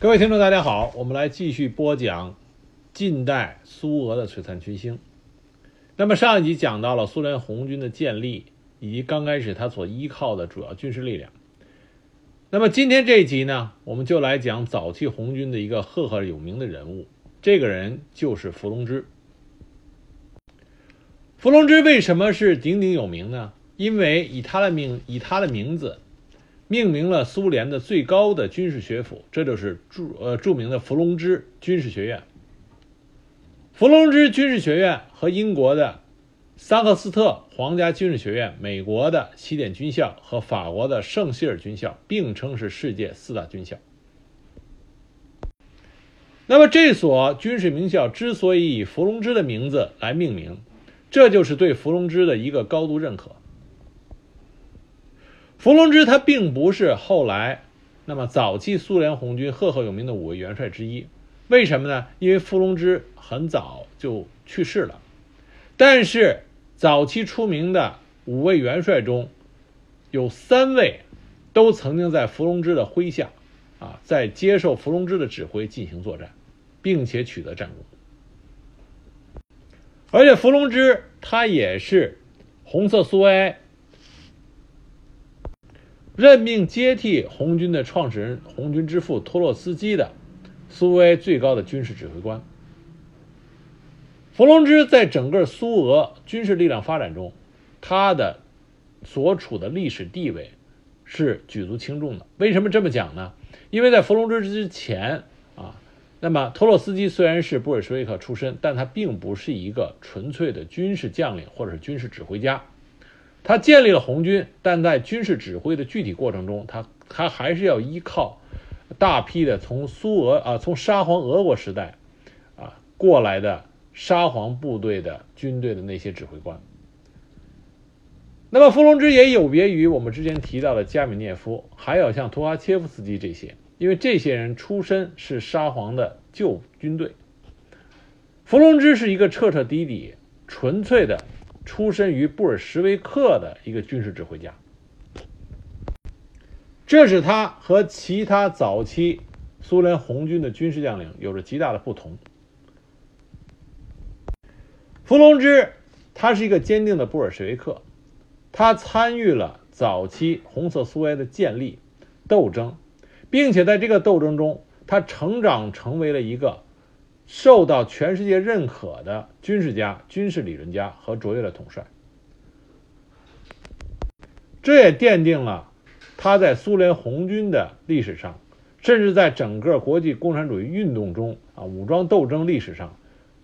各位听众，大家好，我们来继续播讲近代苏俄的璀璨群星。那么上一集讲到了苏联红军的建立以及刚开始他所依靠的主要军事力量。那么今天这一集呢，我们就来讲早期红军的一个赫赫有名的人物，这个人就是伏龙芝。伏龙芝为什么是鼎鼎有名呢？因为以他的名以他的名字。命名了苏联的最高的军事学府，这就是著呃著名的伏龙芝军事学院。伏龙芝军事学院和英国的桑克斯特皇家军事学院、美国的西点军校和法国的圣希尔军校并称是世界四大军校。那么这所军事名校之所以以伏龙芝的名字来命名，这就是对伏龙芝的一个高度认可。伏龙芝他并不是后来那么早期苏联红军赫赫有名的五位元帅之一，为什么呢？因为伏龙芝很早就去世了。但是早期出名的五位元帅中，有三位都曾经在伏龙芝的麾下，啊，在接受伏龙芝的指挥进行作战，并且取得战功。而且伏龙芝他也是红色苏维埃。任命接替红军的创始人红军之父托洛斯基的苏维埃最高的军事指挥官。伏龙芝在整个苏俄军事力量发展中，他的所处的历史地位是举足轻重的。为什么这么讲呢？因为在伏龙芝之前啊，那么托洛斯基虽然是布尔什维克出身，但他并不是一个纯粹的军事将领或者是军事指挥家。他建立了红军，但在军事指挥的具体过程中，他他还是要依靠大批的从苏俄啊，从沙皇俄国时代啊过来的沙皇部队的军队的那些指挥官。那么，伏龙芝也有别于我们之前提到的加米涅夫，还有像图哈切夫斯基这些，因为这些人出身是沙皇的旧军队。伏龙芝是一个彻彻底底纯粹的。出身于布尔什维克的一个军事指挥家，这使他和其他早期苏联红军的军事将领有着极大的不同。伏龙芝，他是一个坚定的布尔什维克，他参与了早期红色苏维埃的建立斗争，并且在这个斗争中，他成长成为了一个。受到全世界认可的军事家、军事理论家和卓越的统帅，这也奠定了他在苏联红军的历史上，甚至在整个国际共产主义运动中啊武装斗争历史上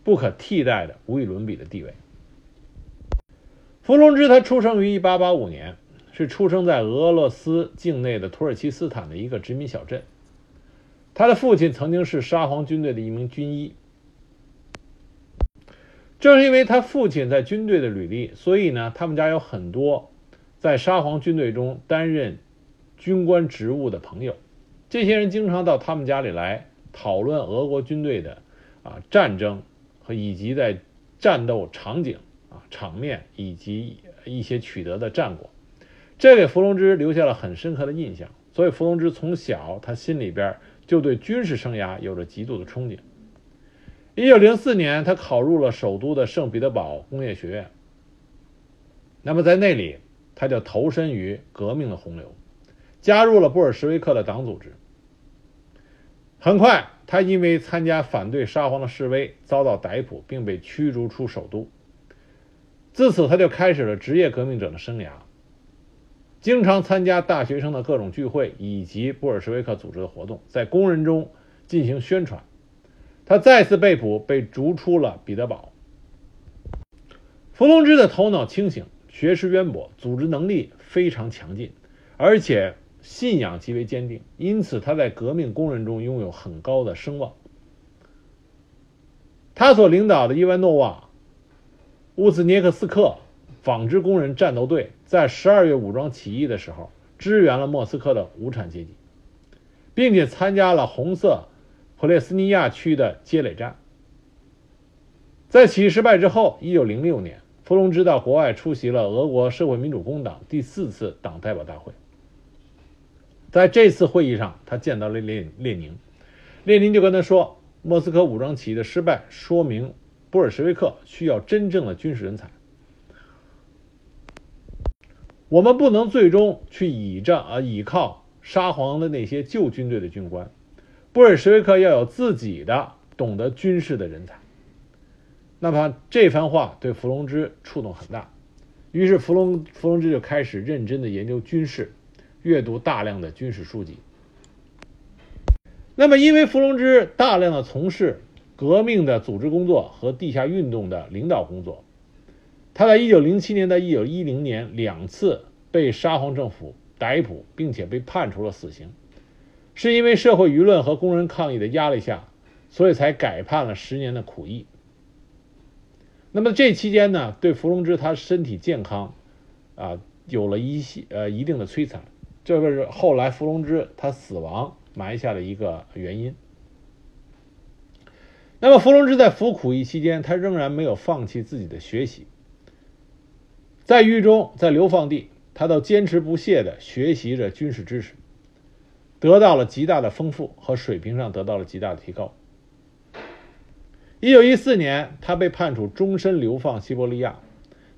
不可替代的、无与伦比的地位。伏龙芝他出生于1885年，是出生在俄罗斯境内的土耳其斯坦的一个殖民小镇。他的父亲曾经是沙皇军队的一名军医。正是因为他父亲在军队的履历，所以呢，他们家有很多在沙皇军队中担任军官职务的朋友。这些人经常到他们家里来讨论俄国军队的啊战争和以及在战斗场景啊场面以及一些取得的战果，这给伏龙芝留下了很深刻的印象。所以伏龙芝从小他心里边。就对军事生涯有着极度的憧憬。一九零四年，他考入了首都的圣彼得堡工业学院。那么在那里，他就投身于革命的洪流，加入了布尔什维克的党组织。很快，他因为参加反对沙皇的示威遭到逮捕，并被驱逐出首都。自此，他就开始了职业革命者的生涯。经常参加大学生的各种聚会以及布尔什维克组织的活动，在工人中进行宣传。他再次被捕，被逐出了彼得堡。伏龙芝的头脑清醒，学识渊博，组织能力非常强劲，而且信仰极为坚定，因此他在革命工人中拥有很高的声望。他所领导的伊万诺瓦乌兹涅克斯克。纺织工人战斗队在十二月武装起义的时候，支援了莫斯科的无产阶级，并且参加了红色普列斯尼亚区的接垒战。在起义失败之后，一九零六年，伏龙芝到国外出席了俄国社会民主工党第四次党代表大会。在这次会议上，他见到了列列宁，列宁就跟他说：“莫斯科武装起义的失败，说明布尔什维克需要真正的军事人才。我们不能最终去倚仗啊倚靠沙皇的那些旧军队的军官，布尔什维克要有自己的懂得军事的人才。”那么这番话对伏龙芝触动很大，于是伏龙伏龙芝就开始认真的研究军事，阅读大量的军事书籍。那么，因为伏龙芝大量的从事革命的组织工作和地下运动的领导工作，他在1907年到1910年两次被沙皇政府逮捕，并且被判处了死刑，是因为社会舆论和工人抗议的压力下，所以才改判了十年的苦役。那么这期间呢，对伏龙芝他身体健康啊有了一些呃一定的摧残，这个是后来伏龙芝他死亡。埋下了一个原因。那么，伏龙芝在服苦役期间，他仍然没有放弃自己的学习。在狱中，在流放地，他都坚持不懈的学习着军事知识，得到了极大的丰富和水平上得到了极大的提高。一九一四年，他被判处终身流放西伯利亚。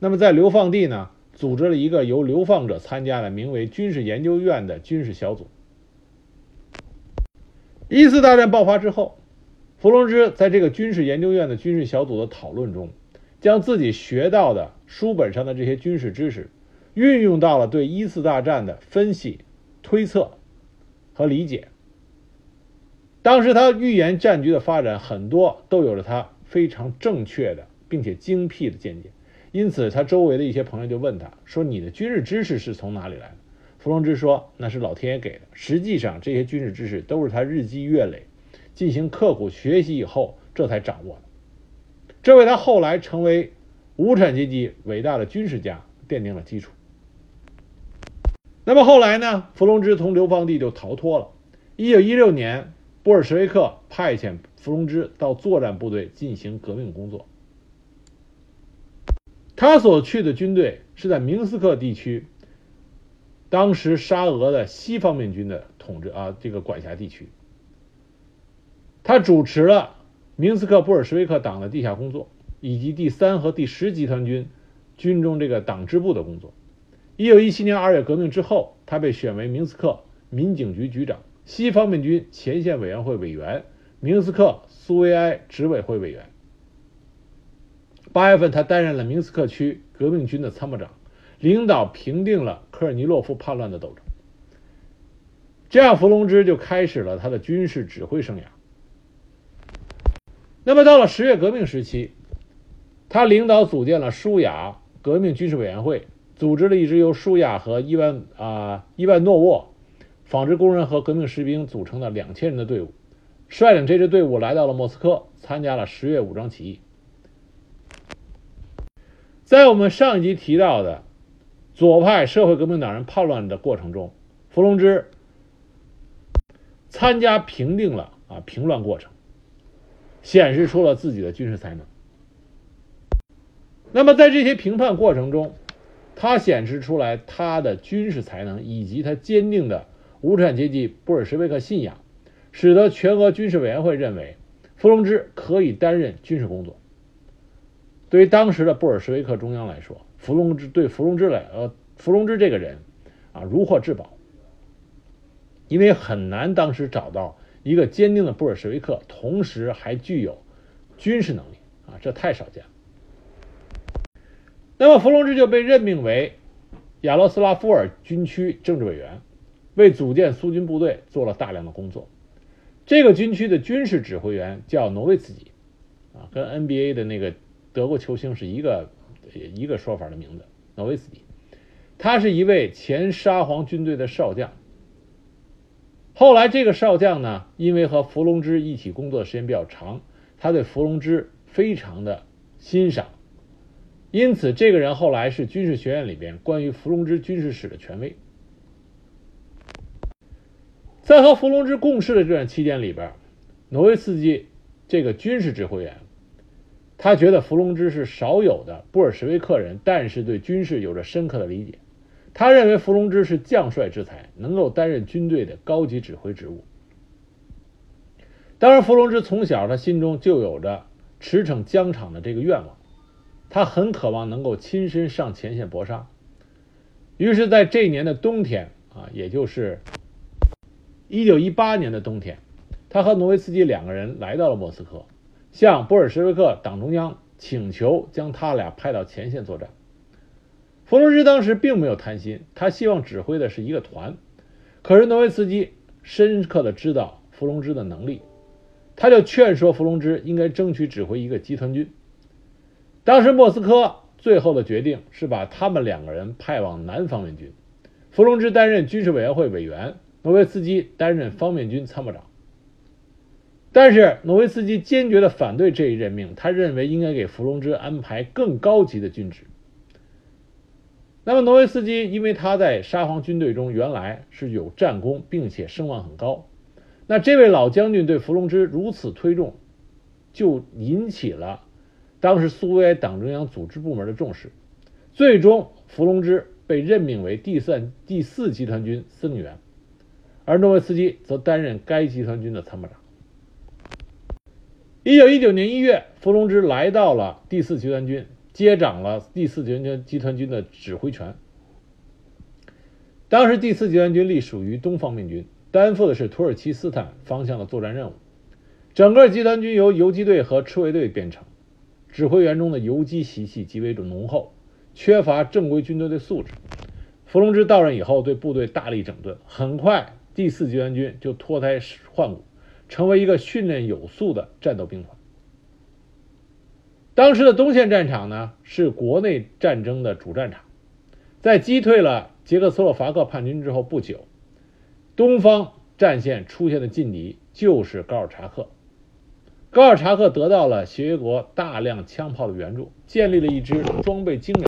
那么，在流放地呢，组织了一个由流放者参加的名为“军事研究院”的军事小组。一次大战爆发之后，伏龙芝在这个军事研究院的军事小组的讨论中，将自己学到的书本上的这些军事知识，运用到了对一次大战的分析、推测和理解。当时他预言战局的发展，很多都有着他非常正确的并且精辟的见解。因此，他周围的一些朋友就问他说：“你的军事知识是从哪里来的？”伏龙芝说：“那是老天爷给的。实际上，这些军事知识都是他日积月累、进行刻苦学习以后，这才掌握的。这为他后来成为无产阶级伟大的军事家奠定了基础。那么后来呢？伏龙芝从流放地就逃脱了。一九一六年，布尔什维克派遣伏龙芝到作战部队进行革命工作。他所去的军队是在明斯克地区。”当时沙俄的西方面军的统治啊，这个管辖地区，他主持了明斯克布尔什维克党的地下工作，以及第三和第十集团军军中这个党支部的工作。一九一七年二月革命之后，他被选为明斯克民警局局长、西方面军前线委员会委员、明斯克苏维埃执委会委员。八月份，他担任了明斯克区革命军的参谋长。领导平定了科尔尼洛夫叛乱的斗争，这样伏龙芝就开始了他的军事指挥生涯。那么到了十月革命时期，他领导组建了舒雅革命军事委员会，组织了一支由舒雅和伊万啊伊万诺沃纺织工人和革命士兵组成的两千人的队伍，率领这支队伍来到了莫斯科，参加了十月武装起义。在我们上一集提到的。左派社会革命党人叛乱的过程中，伏龙芝参加平定了啊平乱过程，显示出了自己的军事才能。那么在这些评判过程中，他显示出来他的军事才能以及他坚定的无产阶级布尔什维克信仰，使得全俄军事委员会认为伏龙芝可以担任军事工作。对于当时的布尔什维克中央来说，伏龙芝对伏龙芝来，呃，伏龙芝这个人啊，如获至宝，因为很难当时找到一个坚定的布尔什维克，同时还具有军事能力啊，这太少见了。那么伏龙芝就被任命为亚罗斯拉夫尔军区政治委员，为组建苏军部队做了大量的工作。这个军区的军事指挥员叫诺维茨基，啊，跟 NBA 的那个。德国球星是一个一个说法的名字，诺维斯基，他是一位前沙皇军队的少将。后来这个少将呢，因为和伏龙芝一起工作的时间比较长，他对伏龙芝非常的欣赏，因此这个人后来是军事学院里边关于伏龙芝军事史的权威。在和伏龙芝共事的这段期间里边，挪威斯基这个军事指挥员。他觉得伏龙芝是少有的布尔什维克人，但是对军事有着深刻的理解。他认为伏龙芝是将帅之才，能够担任军队的高级指挥职务。当然，伏龙芝从小他心中就有着驰骋疆场的这个愿望，他很渴望能够亲身上前线搏杀。于是，在这一年的冬天啊，也就是一九一八年的冬天，他和诺维斯基两个人来到了莫斯科，向布尔什维克党中央请求将他俩派到前线作战。弗龙芝当时并没有贪心，他希望指挥的是一个团。可是诺维斯基深刻的知道弗龙芝的能力，他就劝说弗龙芝应该争取指挥一个集团军。当时莫斯科最后的决定是把他们两个人派往南方面军，弗龙芝担任军事委员会委员，诺维斯基担任方面军参谋长。但是诺维斯基坚决的反对这一任命，他认为应该给弗龙芝安排更高级的军职。那么，诺维斯基因为他在沙皇军队中原来是有战功，并且声望很高，那这位老将军对伏龙芝如此推重，就引起了当时苏维埃党中央组织部门的重视。最终，伏龙芝被任命为第三第四集团军司令员，而诺维斯基则担任该集团军的参谋长。一九一九年一月，伏龙芝来到了第四集团军。接掌了第四集团集团军的指挥权。当时第四集团军隶属于东方面军，担负的是土耳其斯坦方向的作战任务。整个集团军由游击队和赤卫队编成，指挥员中的游击习气极为浓厚，缺乏正规军队的素质。伏龙芝到任以后，对部队大力整顿，很快第四集团军就脱胎换骨，成为一个训练有素的战斗兵团。当时的东线战场呢，是国内战争的主战场。在击退了捷克斯洛伐克叛军之后不久，东方战线出现的劲敌就是高尔察克。高尔察克得到了协约国大量枪炮的援助，建立了一支装备精良。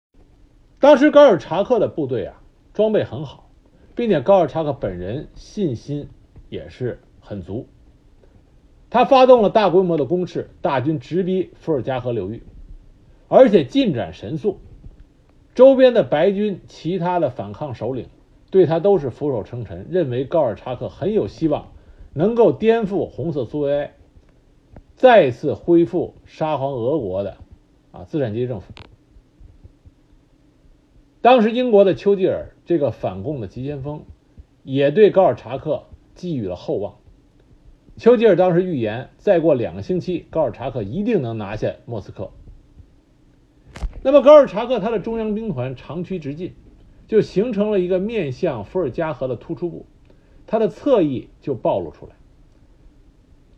当时高尔察克的部队啊，装备很好，并且高尔察克本人信心也是很足。他发动了大规模的攻势，大军直逼伏尔加河流域，而且进展神速。周边的白军其他的反抗首领对他都是俯首称臣，认为高尔察克很有希望能够颠覆红色苏维埃，再次恢复沙皇俄国的啊资产阶级政府。当时英国的丘吉尔这个反共的急先锋，也对高尔察克寄予了厚望。丘吉尔当时预言，再过两个星期，高尔察克一定能拿下莫斯科。那么，高尔察克他的中央兵团长驱直进，就形成了一个面向伏尔加河的突出部，他的侧翼就暴露出来。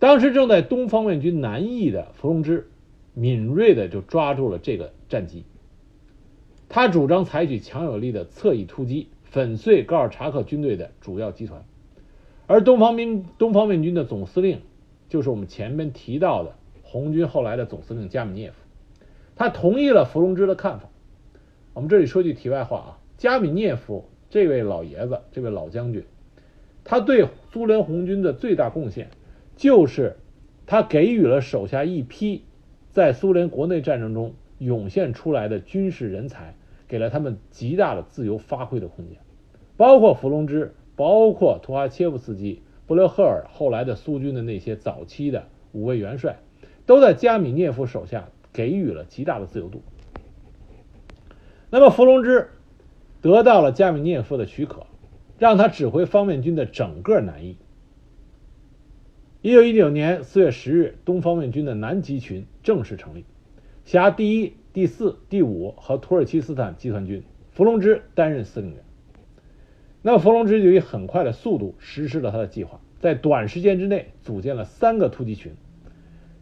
当时正在东方面军南翼的伏龙芝，敏锐的就抓住了这个战机。他主张采取强有力的侧翼突击，粉碎高尔察克军队的主要集团。而东方兵东方面军的总司令，就是我们前面提到的红军后来的总司令加米涅夫，他同意了伏龙芝的看法。我们这里说句题外话啊，加米涅夫这位老爷子，这位老将军，他对苏联红军的最大贡献，就是他给予了手下一批在苏联国内战争中涌现出来的军事人才，给了他们极大的自由发挥的空间，包括伏龙芝。包括图哈切夫斯基、布留赫尔后来的苏军的那些早期的五位元帅，都在加米涅夫手下给予了极大的自由度。那么伏龙芝得到了加米涅夫的许可，让他指挥方面军的整个南翼。一九一九年四月十日，东方面军的南极群正式成立，辖第一、第四、第五和土耳其斯坦集团军，伏龙芝担任司令员。那么，伏龙芝就以很快的速度实施了他的计划，在短时间之内组建了三个突击群，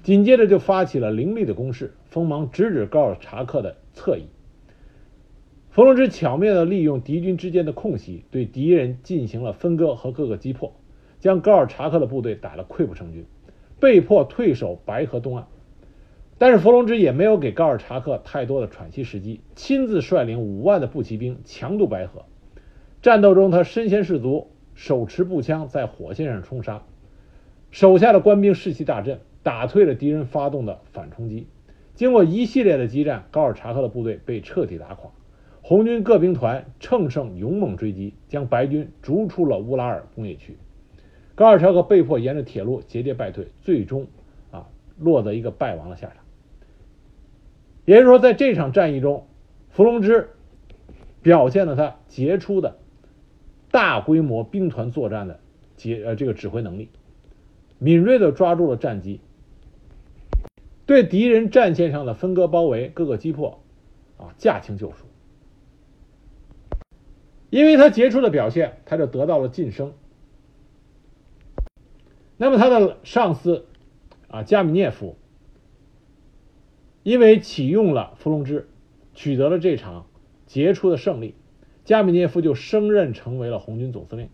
紧接着就发起了凌厉的攻势，锋芒直指高尔察克的侧翼。伏龙芝巧妙地利用敌军之间的空隙，对敌人进行了分割和各个击破，将高尔察克的部队打得溃不成军，被迫退守白河东岸。但是，伏龙芝也没有给高尔察克太多的喘息时机，亲自率领五万的步骑兵强渡白河。战斗中，他身先士卒，手持步枪在火线上冲杀，手下的官兵士气大振，打退了敌人发动的反冲击。经过一系列的激战，高尔察克的部队被彻底打垮，红军各兵团乘胜勇猛追击，将白军逐出了乌拉尔工业区。高尔乔克被迫沿着铁路节节败退，最终啊落得一个败亡的下场。也就是说，在这场战役中，伏龙芝表现了他杰出的大规模兵团作战的节呃这个指挥能力，敏锐的抓住了战机，对敌人战线上的分割包围各个击破，啊驾轻就熟。因为他杰出的表现，他就得到了晋升。那么他的上司啊加米涅夫，因为启用了伏龙芝，取得了这场杰出的胜利，加米涅夫就升任成为了红军总司令，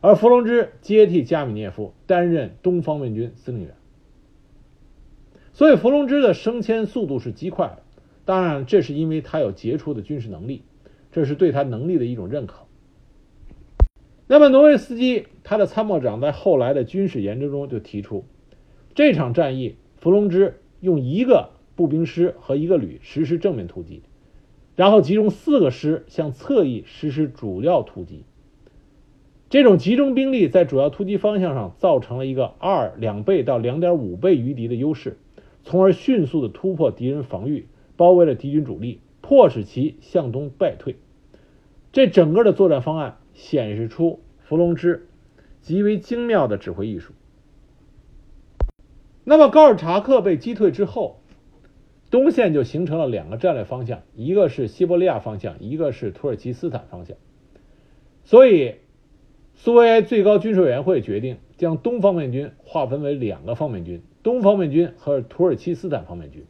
而伏龙芝接替加米涅夫担任东方面军司令员。所以伏龙芝的升迁速度是极快的，当然这是因为他有杰出的军事能力。这是对他能力的一种认可。那么，挪威斯基他的参谋长在后来的军事研究中就提出，这场战役，伏龙芝用一个步兵师和一个旅实施正面突击，然后集中四个师向侧翼实施主要突击。这种集中兵力在主要突击方向上造成了一个二两倍到两点五倍于敌的优势，从而迅速的突破敌人防御，包围了敌军主力，迫使其向东败退。这整个的作战方案显示出伏龙芝极为精妙的指挥艺术。那么高尔察克被击退之后，东线就形成了两个战略方向，一个是西伯利亚方向，一个是土耳其斯坦方向。所以，苏维埃最高军事委员会决定将东方面军划分为两个方面军：东方面军和土耳其斯坦方面军。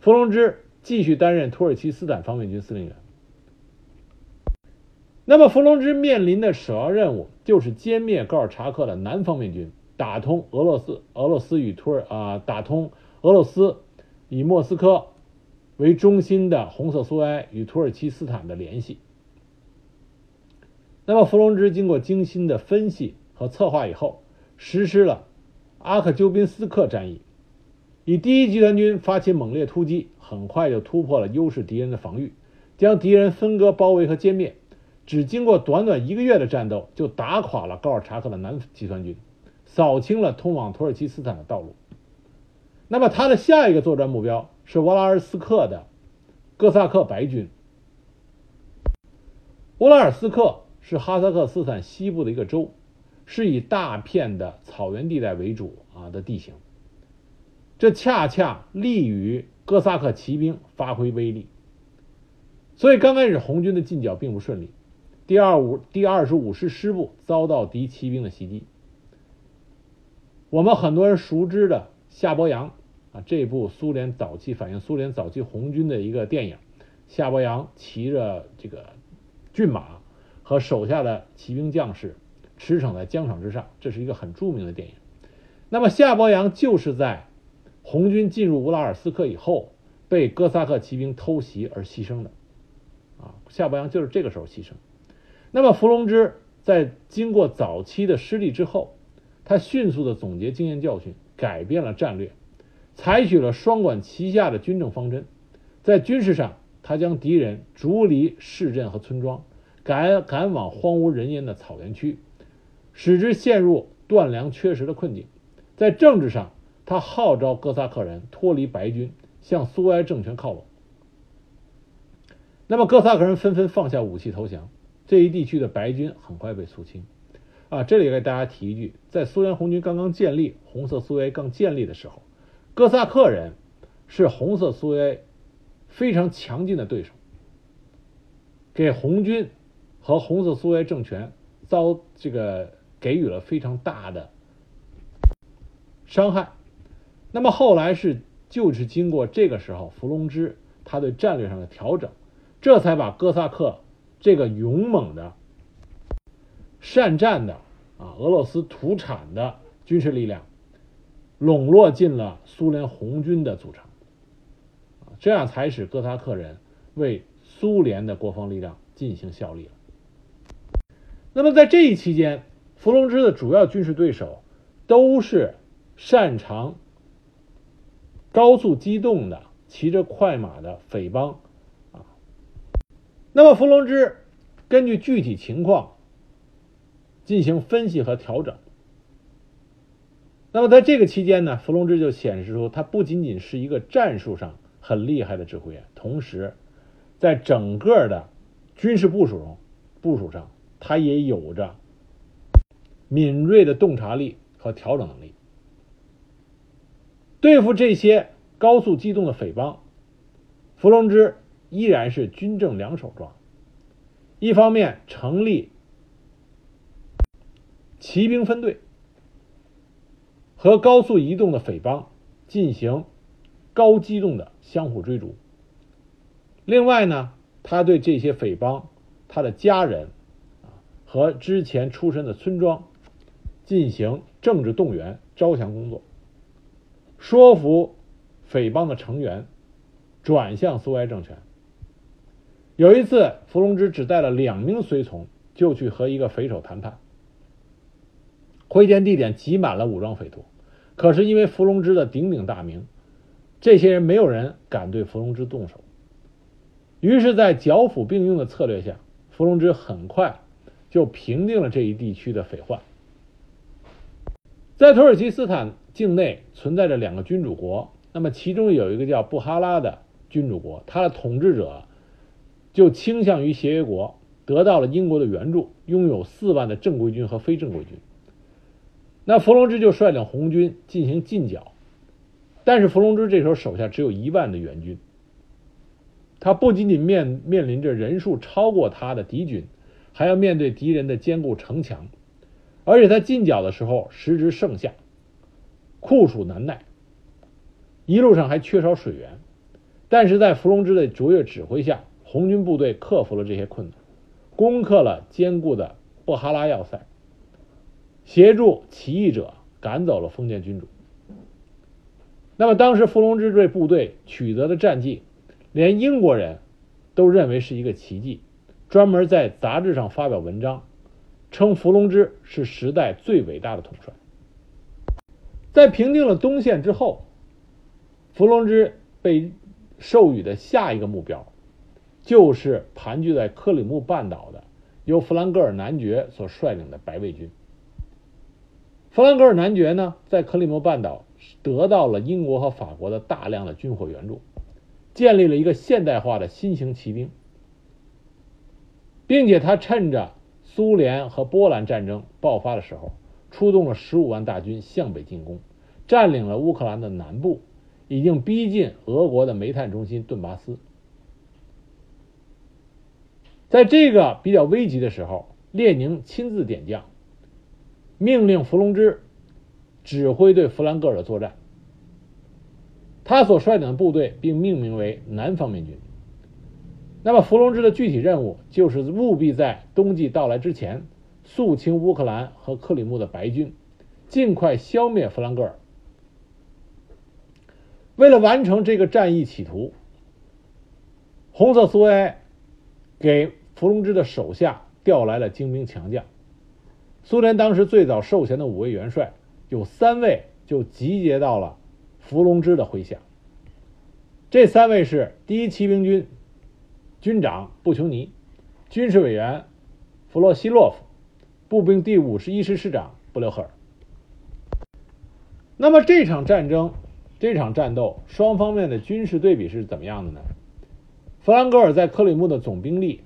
伏龙芝继续担任土耳其斯坦方面军司令员。那么，伏龙芝面临的首要任务就是歼灭高尔察克的南方面军，打通俄罗斯、俄罗斯与土耳啊，打通俄罗斯以莫斯科为中心的红色苏维埃与土耳其斯坦的联系。那么，伏龙芝经过精心的分析和策划以后，实施了阿克鸠宾斯克战役，以第一集团军发起猛烈突击，很快就突破了优势敌人的防御，将敌人分割、包围和歼灭。只经过短短一个月的战斗，就打垮了高尔察克的南集团军，扫清了通往土耳其斯坦的道路。那么，他的下一个作战目标是沃拉尔斯克的哥萨克白军。乌拉尔斯克是哈萨克斯坦西部的一个州，是以大片的草原地带为主啊的地形，这恰恰利于哥萨克骑兵发挥威力。所以，刚开始红军的进剿并不顺利。第二五第二十五师师部遭到敌骑兵的袭击。我们很多人熟知的夏伯阳啊，这部苏联早期反映苏联早期红军的一个电影，夏伯阳骑着这个骏马和手下的骑兵将士驰骋在疆场之上，这是一个很著名的电影。那么夏伯阳就是在红军进入乌拉尔斯克以后，被哥萨克骑兵偷袭而牺牲的啊，夏伯阳就是这个时候牺牲。那么，伏龙芝在经过早期的失利之后，他迅速的总结经验教训，改变了战略，采取了双管齐下的军政方针。在军事上，他将敌人逐离市镇和村庄，赶赶往荒无人烟的草原区，使之陷入断粮缺食的困境。在政治上，他号召哥萨克人脱离白军，向苏维埃政权靠拢。那么，哥萨克人纷纷放下武器投降。这一地区的白军很快被肃清，啊，这里给大家提一句，在苏联红军刚刚建立、红色苏维埃刚建立的时候，哥萨克人是红色苏维埃非常强劲的对手，给红军和红色苏维埃政权遭这个给予了非常大的伤害。那么后来是就是经过这个时候，伏龙芝他对战略上的调整，这才把哥萨克。这个勇猛的、善战的啊，俄罗斯土产的军事力量，笼络进了苏联红军的组成，啊，这样才使哥萨克人为苏联的国防力量进行效力了。那么在这一期间，伏龙芝的主要军事对手都是擅长高速机动的、骑着快马的匪帮。那么，伏龙芝根据具体情况进行分析和调整，那么在这个期间呢，伏龙芝就显示出他不仅仅是一个战术上很厉害的指挥员，同时在整个的军事部署中部署上，他也有着敏锐的洞察力和调整能力。对付这些高速机动的匪帮，伏龙芝依然是军政两手抓。一方面成立骑兵分队。和高速移动的匪帮进行高机动的相互追逐。另外呢，他对这些匪帮、他的家人和之前出身的村庄进行政治动员、招降工作，说服匪帮的成员转向苏维埃政权。有一次，伏龙芝只带了两名随从，就去和一个匪首谈判。会见地点挤满了武装匪徒。可是因为伏龙芝的鼎鼎大名，这些人没有人敢对伏龙芝动手。于是，在剿抚并用的策略下，伏龙芝很快就平定了这一地区的匪患。在土耳其斯坦境内存在着两个君主国，那么其中有一个叫布哈拉的君主国，他的统治者就倾向于协约国，得到了英国的援助，拥有四万的正规军和非正规军。那伏龙芝就率领红军进行进剿，但是伏龙芝这时候手下只有一万的援军，他不仅仅面面临着人数超过他的敌军，还要面对敌人的坚固城墙，而且他进剿的时候时值盛夏，酷暑难耐，一路上还缺少水源，但是在伏龙芝的卓越指挥下，红军部队克服了这些困难，攻克了坚固的布哈拉要塞。协助起义者赶走了封建君主。那么，当时伏龙芝这部队取得的战绩，连英国人都认为是一个奇迹，专门在杂志上发表文章，称伏龙芝是时代最伟大的统帅。在平定了东线之后，伏龙芝被授予的下一个目标，就是盘踞在克里木半岛的由弗兰格尔男爵所率领的白卫军。弗兰格尔男爵呢，在克里木半岛得到了英国和法国的大量的军火援助，建立了一个现代化的新型骑兵，并且他趁着苏联和波兰战争爆发的时候，出动了十五万大军向北进攻，占领了乌克兰的南部，已经逼近俄国的煤炭中心顿巴斯。在这个比较危急的时候，列宁亲自点将。命令伏龙芝指挥对弗兰格尔的作战。他所率领的部队并命名为南方面军。那么，伏龙芝的具体任务就是务必在冬季到来之前肃清乌克兰和克里木的白军，尽快消灭弗兰格尔。为了完成这个战役企图，红色苏维埃给伏龙芝的手下调来了精兵强将。苏联当时最早授衔的五位元帅，有三位就集结到了伏龙芝的麾下。这三位是第一骑兵军军长布琼尼、军事委员弗洛西洛夫、步兵第五十一师师长布留赫尔。那么这场战争、这场战斗，双方面的军事对比是怎么样的呢？弗兰格尔在克里木的总兵力，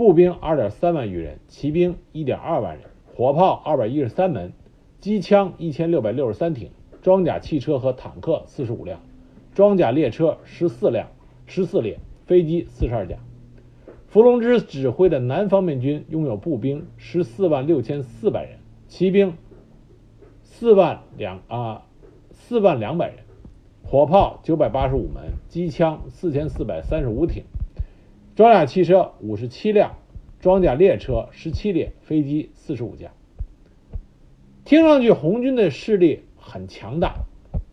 步兵二点三万余人，骑兵一点二万人。火炮二百一十三门，机枪一千六百六十三挺，装甲汽车和坦克四十五辆，装甲列车十四辆十四列，飞机四十二架。伏龙芝指挥的南方面军拥有步兵十四万六千四百人，骑兵四万两啊四万两百人，火炮九百八十五门，机枪四千四百三十五挺，装甲汽车五十七辆。装甲列车十七列，飞机四十五架。听上去红军的势力很强大，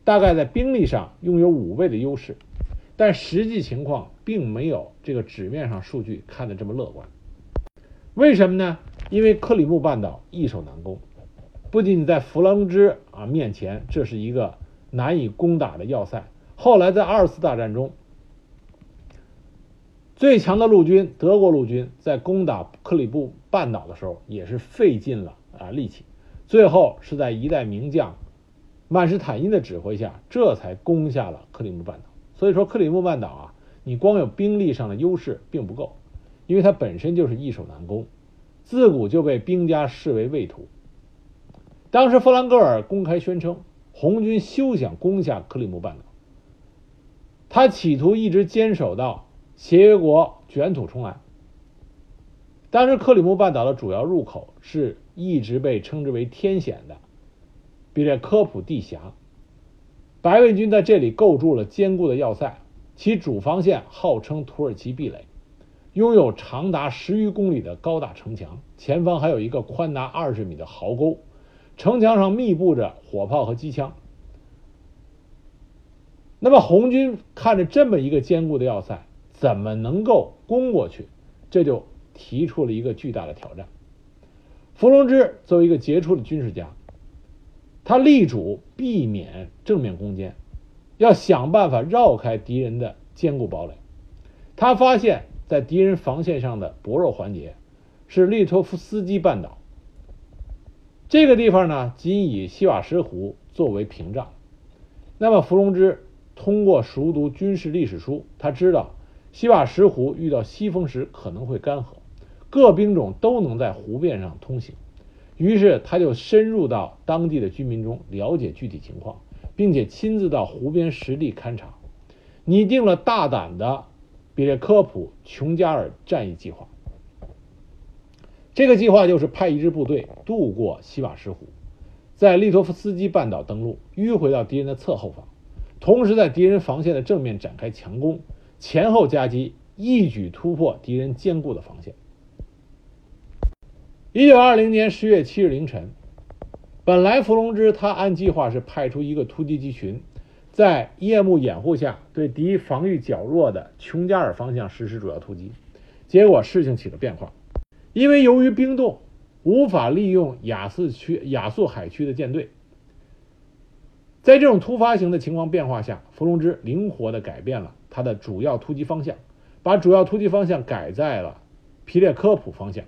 大概在兵力上拥有五倍的优势，但实际情况并没有这个纸面上数据看的这么乐观。为什么呢？因为克里木半岛易守难攻，不仅在弗朗芝啊面前，这是一个难以攻打的要塞。后来在二次大战中。最强的陆军德国陆军在攻打克里布半岛的时候，也是费尽了啊力气，最后是在一代名将曼施坦因的指挥下，这才攻下了克里木半岛。所以说，克里木半岛啊，你光有兵力上的优势并不够，因为它本身就是易守难攻，自古就被兵家视为畏途。当时弗兰格尔公开宣称，红军休想攻下克里木半岛，他企图一直坚守到协约国卷土重来。当时克里木半岛的主要入口是一直被称之为天险的比列科普地峡。白卫军在这里构筑了坚固的要塞，其主防线号称土耳其壁垒，拥有长达十余公里的高大城墙，前方还有一个宽达二十米的壕沟，城墙上密布着火炮和机枪。那么红军看着这么一个坚固的要塞，怎么能够攻过去？这就提出了一个巨大的挑战。伏龙芝作为一个杰出的军事家。他力主避免正面攻坚，要想办法绕开敌人的坚固堡垒。他发现，在敌人防线上的薄弱环节是利托夫斯基半岛。这个地方呢，仅以西瓦什湖作为屏障。那么，伏龙芝通过熟读军事历史书，他知道西瓦什湖遇到西风时可能会干涸，各兵种都能在湖面上通行。于是他就深入到当地的居民中了解具体情况，并且亲自到湖边实地勘察，拟定了大胆的比列科普琼加尔战役计划。这个计划就是派一支部队渡过西瓦什湖，在利托夫斯基半岛登陆，迂回到敌人的侧后方，同时在敌人防线的正面展开强攻，前后夹击，一举突破敌人坚固的防线。一九二零年十月七日凌晨，本来伏龙芝他按计划是派出一个突击机群，在夜幕掩护下对敌防御较弱的琼加尔方向实施主要突击。结果事情起了变化，因为由于冰冻，无法利用亚速区亚速海区的舰队。在这种突发型的情况变化下，伏龙芝灵活地改变了他的主要突击方向，把主要突击方向改在了皮列科普方向。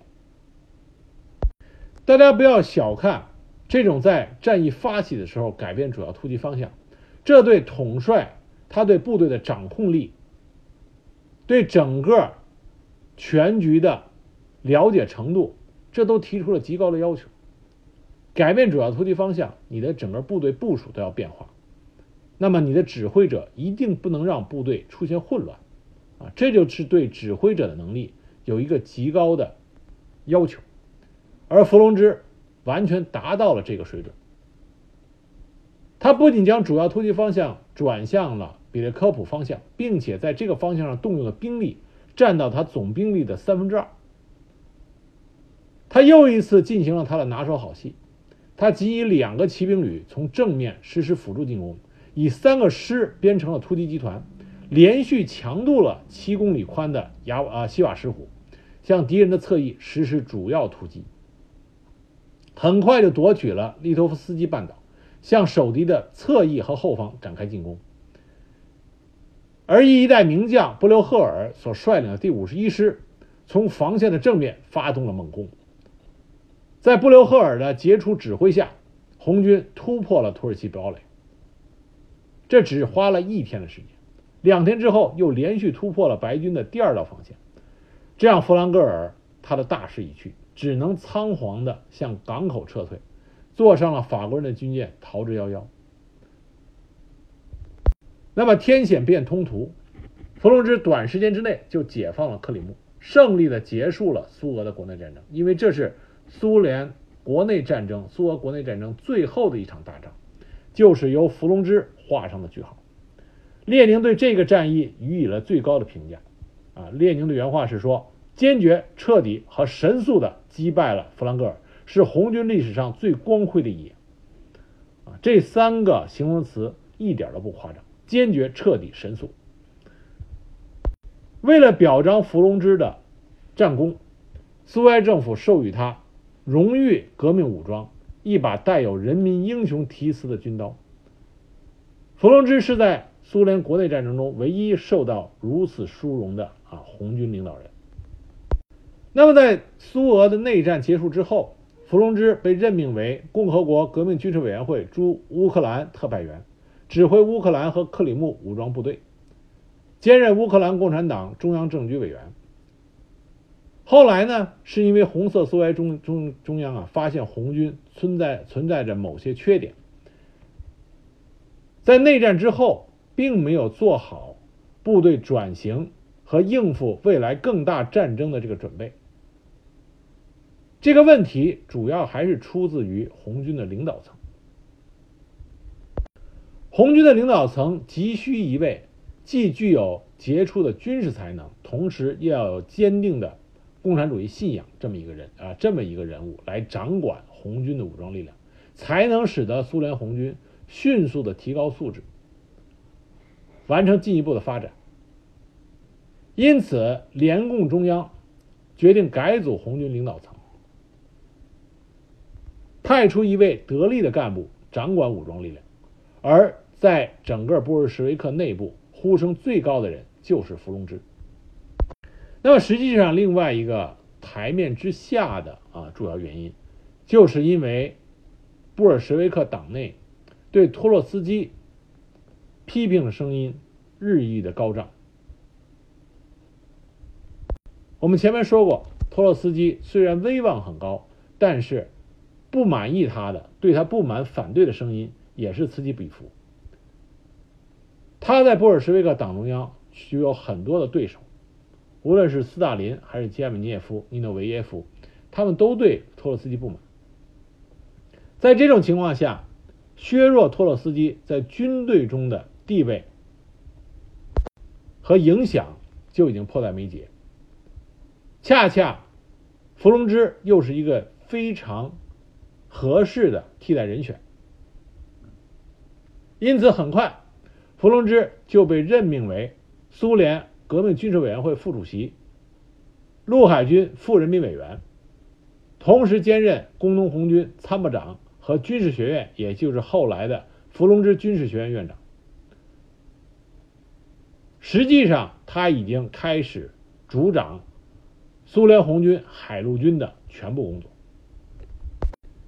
大家不要小看这种在战役发起的时候改变主要突击方向，这对统帅他对部队的掌控力、对整个全局的了解程度，这都提出了极高的要求。改变主要突击方向，你的整个部队部署都要变化，那么你的指挥者一定不能让部队出现混乱，啊，这就是对指挥者的能力有一个极高的要求。而伏龙芝完全达到了这个水准。他不仅将主要突击方向转向了比列科普方向，并且在这个方向上动用的兵力占到他总兵力的三分之二。他又一次进行了他的拿手好戏，他即以两个骑兵旅从正面实施辅助进攻，以三个师编成了突击集团，连续强渡了七公里宽的雅啊西瓦什湖，向敌人的侧翼实施主要突击。很快就夺取了利托夫斯基半岛，向守敌的侧翼和后方展开进攻。而一代名将布留赫尔所率领的第五十一师，从防线的正面发动了猛攻。在布留赫尔的杰出指挥下，红军突破了土耳其堡垒。这只花了一天的时间，两天之后又连续突破了白军的第二道防线，这样弗兰格尔他的大势已去。只能仓皇的向港口撤退，坐上了法国人的军舰逃之夭夭。那么天险变通途，伏龙芝短时间之内就解放了克里木，胜利的结束了苏俄的国内战争。因为这是苏联国内战争、苏俄国内战争最后的一场大仗，就是由伏龙芝画上了句号。列宁对这个战役予以了最高的评价。啊，列宁的原话是说。坚决、彻底和神速地击败了弗兰格尔，是红军历史上最光辉的一页。啊，这三个形容词一点都不夸张。坚决、彻底、神速。为了表彰伏龙芝的战功，苏维埃政府授予他荣誉革命武装，一把带有“人民英雄”题词的军刀。伏龙芝是在苏联国内战争中唯一受到如此殊荣的啊红军领导人。那么，在苏俄的内战结束之后，伏龙芝被任命为共和国革命军事委员会驻乌克兰特派员，指挥乌克兰和克里木武装部队，兼任乌克兰共产党中央政局委员。后来呢，是因为红色苏维埃中中中央啊发现红军存在存在着某些缺点，在内战之后，并没有做好部队转型和应付未来更大战争的这个准备。这个问题主要还是出自于红军的领导层。红军的领导层急需一位既具有杰出的军事才能，同时又要有坚定的共产主义信仰这么一个人啊，这么一个人物来掌管红军的武装力量，才能使得苏联红军迅速的提高素质，完成进一步的发展。因此，联共中央决定改组红军领导层。派出一位得力的干部掌管武装力量，而在整个布尔什维克内部呼声最高的人就是伏龙芝。那么实际上，另外一个台面之下的啊主要原因，就是因为布尔什维克党内对托洛斯基批评的声音日益的高涨。我们前面说过，托洛斯基虽然威望很高，但是。不满意他的，对他不满、反对的声音也是此起彼伏。他在布尔什维克党中央具有很多的对手，无论是斯大林还是杰米涅夫、尼诺维耶夫，他们都对托洛斯基不满。在这种情况下，削弱托洛斯基在军队中的地位和影响就已经迫在眉睫。恰恰，伏龙芝又是一个非常。合适的替代人选，因此很快，伏龙芝就被任命为苏联革命军事委员会副主席、陆海军副人民委员，同时兼任工农红军参谋长和军事学院，也就是后来的伏龙芝军事学院院长。实际上，他已经开始主掌苏联红军海陆军的全部工作。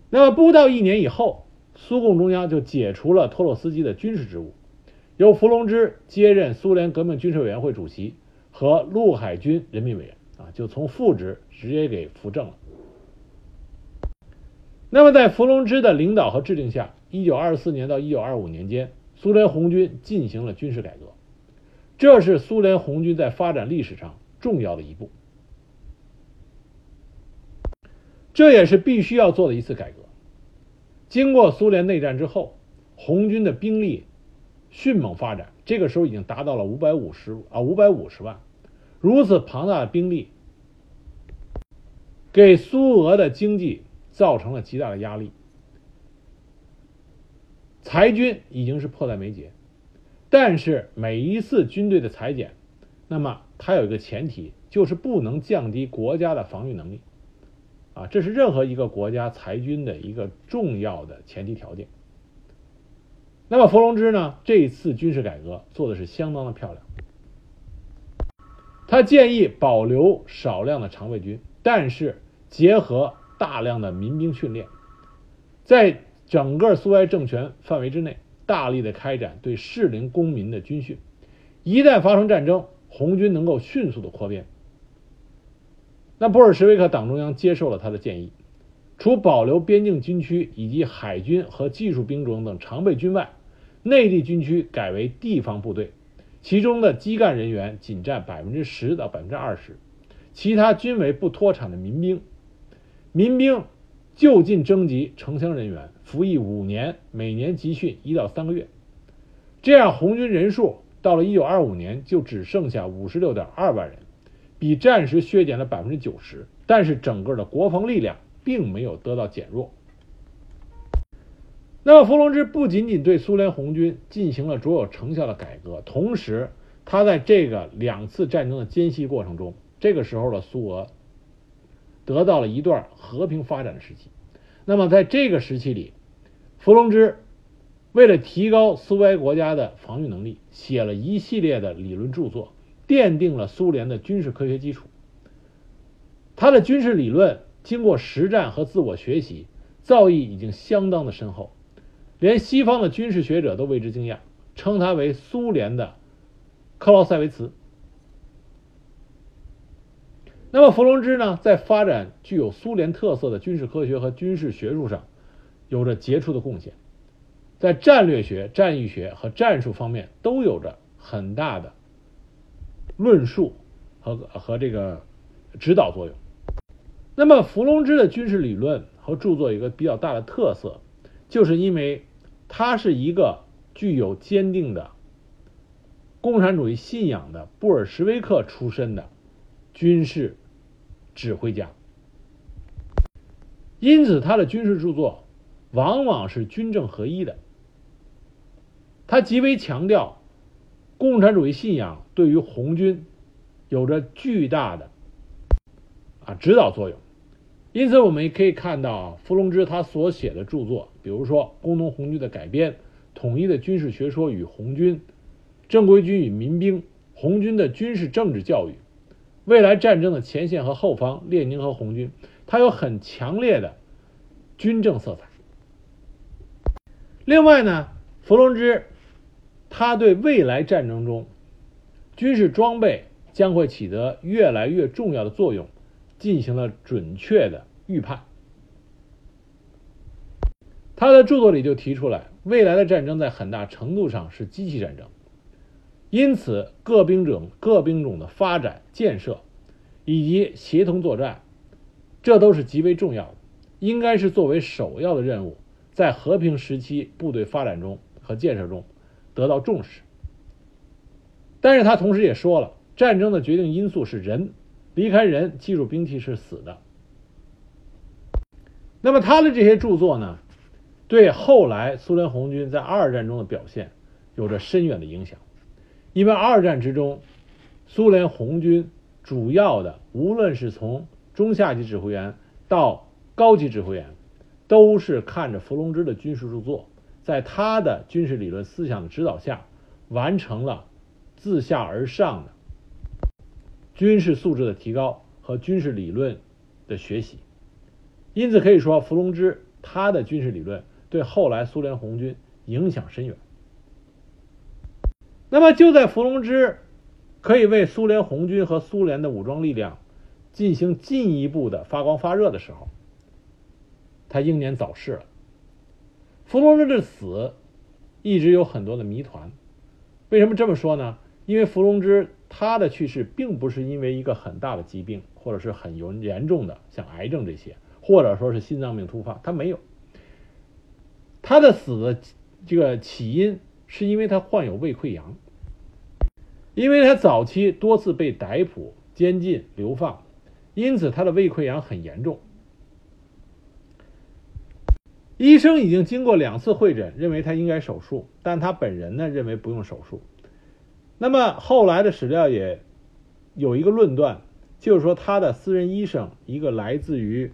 那么不到一年以后，苏共中央就解除了托洛斯基的军事职务，由伏龙芝接任苏联革命军事委员会主席和陆海军人民委员啊，就从副职直接给扶正了。那么在伏龙芝的领导和制定下，一九二四年到一九二五年间，苏联红军进行了军事改革，这是苏联红军在发展历史上重要的一步，这也是必须要做的一次改革。经过苏联内战之后，红军的兵力迅猛发展，这个时候已经达到了五百五十啊五百五十万。如此庞大的兵力，给苏俄的经济造成了极大的压力。裁军已经是迫在眉睫，但是每一次军队的裁减，那么它有一个前提，就是不能降低国家的防御能力。啊，这是任何一个国家裁军的一个重要的前提条件。那么，伏龙芝呢？这一次军事改革做的是相当的漂亮。他建议保留少量的常备军，但是结合大量的民兵训练，在整个苏维埃政权范围之内，大力的开展对适龄公民的军训。一旦发生战争，红军能够迅速的扩编。那布尔什维克党中央接受了他的建议，除保留边境军区以及海军和技术兵种等常备军外，内地军区改为地方部队，其中的基干人员仅占百分之十到百分之二十，其他均为不脱产的民兵。民兵就近征集城乡人员，服役五年，每年集训一到三个月。这样，红军人数到了一九二五年就只剩下五十六点二万人。比战时削减了百分之九十，但是整个的国防力量并没有得到减弱。那么，伏龙芝不仅仅对苏联红军进行了卓有成效的改革，同时他在这个两次战争的间隙过程中，这个时候的苏俄得到了一段和平发展的时期。那么，在这个时期里，伏龙芝为了提高苏维埃国家的防御能力，写了一系列的理论著作。奠定了苏联的军事科学基础。他的军事理论经过实战和自我学习，造诣已经相当的深厚，连西方的军事学者都为之惊讶，称他为苏联的克劳塞维茨。那么弗龙芝呢，在发展具有苏联特色的军事科学和军事学术上，有着杰出的贡献，在战略学、战役学和战术方面都有着很大的论述和和这个指导作用。那么弗龙兹的军事理论和著作有一个比较大的特色，就是因为他是一个具有坚定的共产主义信仰的布尔什维克出身的军事。指挥家，因此他的军事著作往往是军政合一的。他极为强调共产主义信仰对于红军有着巨大的啊指导作用。因此，我们也可以看到伏龙芝他所写的著作，比如说《工农红军的改编》《统一的军事学说与红军》《正规军与民兵》《红军的军事政治教育》。未来战争的前线和后方，列宁和红军，它有很强烈的军政色彩。另外呢，伏龙芝他对未来战争中军事装备将会起得越来越重要的作用，进行了准确的预判。他的著作里就提出来，未来的战争在很大程度上是机器战争。因此，各兵种、各兵种的发展、建设以及协同作战，这都是极为重要的，应该是作为首要的任务，在和平时期部队发展中和建设中得到重视。但是他同时也说了，战争的决定因素是人，离开人，技术兵器是死的。那么他的这些著作呢，对后来苏联红军在二战中的表现有着深远的影响。因为二战之中，苏联红军主要的，无论是从中下级指挥员到高级指挥员，都是看着伏龙芝的军事著作，在他的军事理论思想的指导下，完成了自下而上的军事素质的提高和军事理论的学习。因此可以说，伏龙芝他的军事理论对后来苏联红军影响深远。那么就在伏龙芝可以为苏联红军和苏联的武装力量进行进一步的发光发热的时候，他英年早逝了。伏龙芝的死一直有很多的谜团。为什么这么说呢？因为伏龙芝他的去世并不是因为一个很大的疾病，或者是很严严重的像癌症这些，或者说是心脏病突发，他没有。他的死的这个起因。是因为他患有胃溃疡，因为他早期多次被逮捕、监禁、流放，因此他的胃溃疡很严重。医生已经经过两次会诊，认为他应该手术，但他本人呢认为不用手术。那么后来的史料也有一个论断，就是说他的私人医生，一个来自于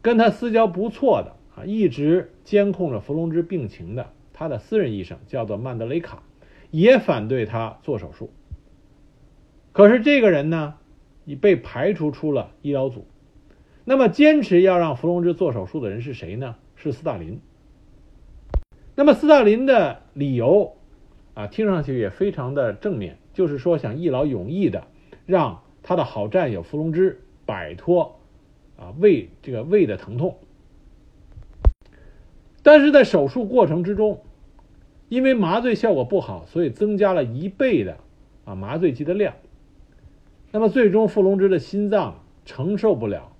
跟他私交不错的啊，一直监控着伏龙芝病情的。他的私人医生叫做曼德雷卡，也反对他做手术。可是这个人呢，已被排除出了医疗组。那么坚持要让弗龙芝做手术的人是谁呢？是斯大林。那么斯大林的理由啊，听上去也非常的正面，就是说想一劳永逸的让他的好战友弗龙芝摆脱啊胃这个胃的疼痛。但是在手术过程之中，因为麻醉效果不好，所以增加了一倍的啊麻醉剂的量。那么最终，傅龙之的心脏承受不了